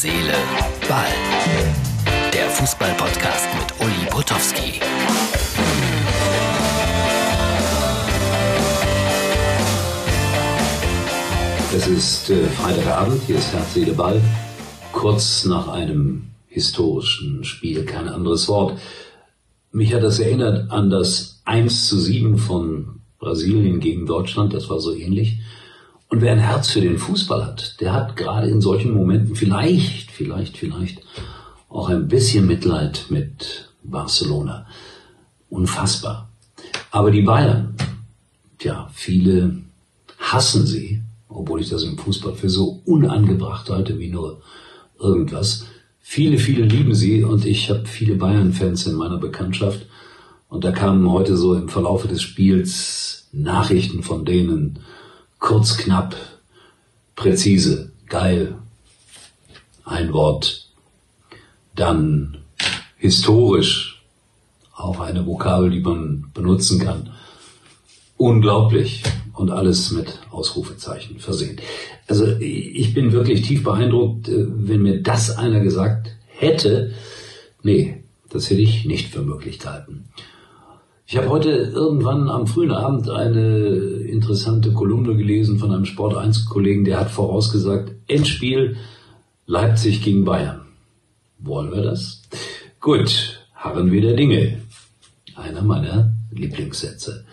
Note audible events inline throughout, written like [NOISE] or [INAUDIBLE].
Seele, Ball. Der Fußball-Podcast mit Uli Potowski. Es ist äh, Freitagabend, hier ist Herz, Seele, Ball. Kurz nach einem historischen Spiel, kein anderes Wort. Mich hat das erinnert an das 1 zu 7 von Brasilien gegen Deutschland, das war so ähnlich. Und wer ein Herz für den Fußball hat, der hat gerade in solchen Momenten vielleicht, vielleicht, vielleicht auch ein bisschen Mitleid mit Barcelona. Unfassbar. Aber die Bayern, tja, viele hassen sie, obwohl ich das im Fußball für so unangebracht halte wie nur irgendwas. Viele, viele lieben sie und ich habe viele Bayern-Fans in meiner Bekanntschaft. Und da kamen heute so im Verlaufe des Spiels Nachrichten von denen, kurz, knapp, präzise, geil, ein Wort, dann historisch, auch eine Vokabel, die man benutzen kann, unglaublich. Und alles mit Ausrufezeichen versehen. Also ich bin wirklich tief beeindruckt, äh, wenn mir das einer gesagt hätte, nee, das hätte ich nicht für möglich gehalten. Ich habe heute irgendwann am frühen Abend eine interessante Kolumne gelesen von einem Sport 1 Kollegen, der hat vorausgesagt, Endspiel Leipzig gegen Bayern. Wollen wir das? Gut, harren wir der Dinge. Einer meiner Lieblingssätze.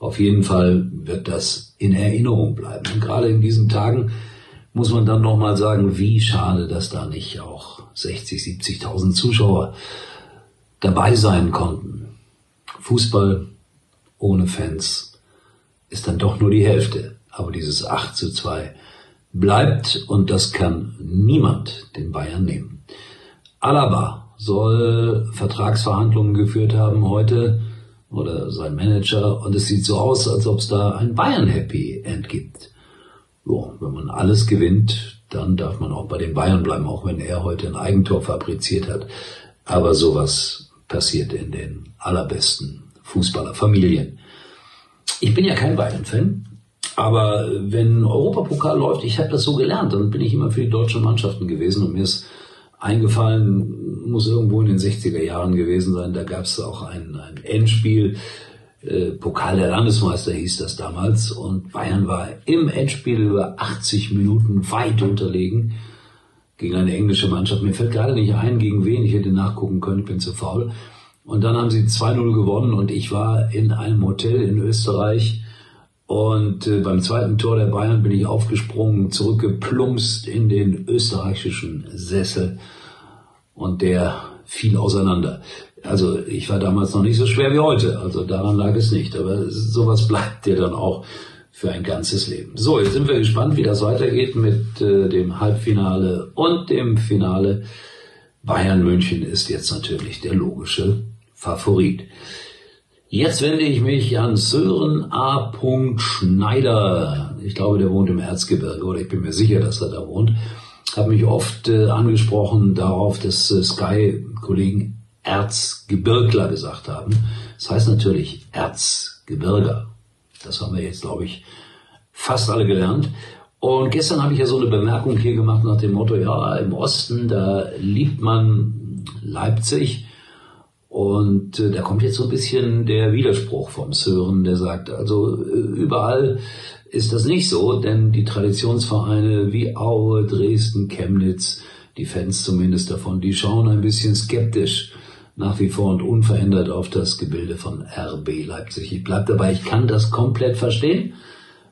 Auf jeden Fall wird das in Erinnerung bleiben. Und gerade in diesen Tagen muss man dann nochmal sagen, wie schade, dass da nicht auch 60, 70.000 Zuschauer dabei sein konnten. Fußball ohne Fans ist dann doch nur die Hälfte. Aber dieses 8 zu 2 bleibt und das kann niemand den Bayern nehmen. Alaba soll Vertragsverhandlungen geführt haben heute oder sein Manager und es sieht so aus, als ob es da ein Bayern-Happy End gibt. So, wenn man alles gewinnt, dann darf man auch bei den Bayern bleiben, auch wenn er heute ein Eigentor fabriziert hat. Aber sowas passiert in den allerbesten Fußballerfamilien. Ich bin ja kein Bayern-Fan, aber wenn Europapokal läuft, ich habe das so gelernt, dann bin ich immer für die deutschen Mannschaften gewesen und mir ist eingefallen, muss irgendwo in den 60er Jahren gewesen sein, da gab es auch ein, ein Endspiel, äh, Pokal der Landesmeister hieß das damals und Bayern war im Endspiel über 80 Minuten weit unterlegen gegen eine englische Mannschaft. Mir fällt gerade nicht ein, gegen wen ich hätte nachgucken können, ich bin zu faul. Und dann haben sie 2-0 gewonnen und ich war in einem Hotel in Österreich und äh, beim zweiten Tor der Bayern bin ich aufgesprungen, zurückgeplumpst in den österreichischen Sessel und der fiel auseinander. Also ich war damals noch nicht so schwer wie heute, also daran lag es nicht. Aber sowas [LAUGHS] bleibt dir dann auch für ein ganzes Leben. So, jetzt sind wir gespannt, wie das weitergeht mit äh, dem Halbfinale und dem Finale. Bayern München ist jetzt natürlich der logische Favorit. Jetzt wende ich mich an Sören A. Schneider. Ich glaube, der wohnt im Erzgebirge oder ich bin mir sicher, dass er da wohnt. Habe mich oft äh, angesprochen darauf, dass äh, Sky-Kollegen Erzgebirgler gesagt haben. Das heißt natürlich Erzgebirger. Das haben wir jetzt, glaube ich, fast alle gelernt. Und gestern habe ich ja so eine Bemerkung hier gemacht nach dem Motto, ja, im Osten, da liebt man Leipzig. Und äh, da kommt jetzt so ein bisschen der Widerspruch vom Sören, der sagt, also äh, überall ist das nicht so, denn die Traditionsvereine wie Aue, Dresden, Chemnitz, die Fans zumindest davon, die schauen ein bisschen skeptisch nach wie vor und unverändert auf das Gebilde von RB Leipzig. Ich bleib dabei, ich kann das komplett verstehen.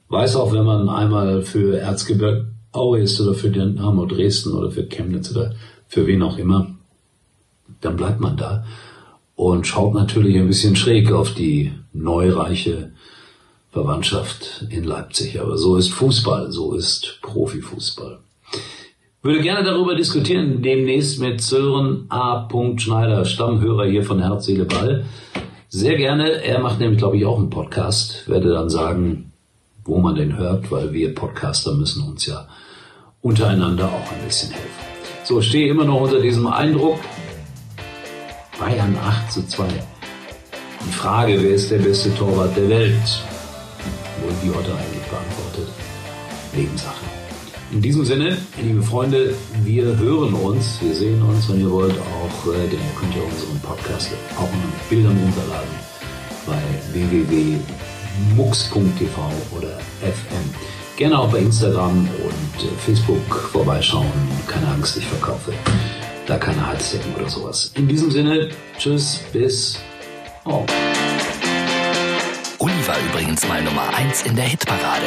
Weiß auch, wenn man einmal für Erzgebirge Aue ist oder für Dynamo Dresden oder für Chemnitz oder für wen auch immer, dann bleibt man da und schaut natürlich ein bisschen schräg auf die neureiche Verwandtschaft in Leipzig. Aber so ist Fußball, so ist Profifußball. Würde gerne darüber diskutieren, demnächst mit Sören A. Schneider, Stammhörer hier von Herz, Seele, Ball. Sehr gerne. Er macht nämlich, glaube ich, auch einen Podcast. Werde dann sagen, wo man den hört, weil wir Podcaster müssen uns ja untereinander auch ein bisschen helfen. So, stehe immer noch unter diesem Eindruck. Bayern 8 zu 2. Die Frage, wer ist der beste Torwart der Welt? Wurden die heute eigentlich beantwortet? Nebensache. In diesem Sinne, liebe Freunde, wir hören uns, wir sehen uns, wenn ihr wollt, auch, äh, denn ihr könnt ja unseren Podcast auch mit Bildern runterladen bei www.mux.tv oder fm. Gerne auch bei Instagram und äh, Facebook vorbeischauen. Keine Angst, ich verkaufe da keine Halsdecken oder sowas. In diesem Sinne, tschüss, bis morgen. Uli war übrigens mal Nummer 1 in der Hitparade.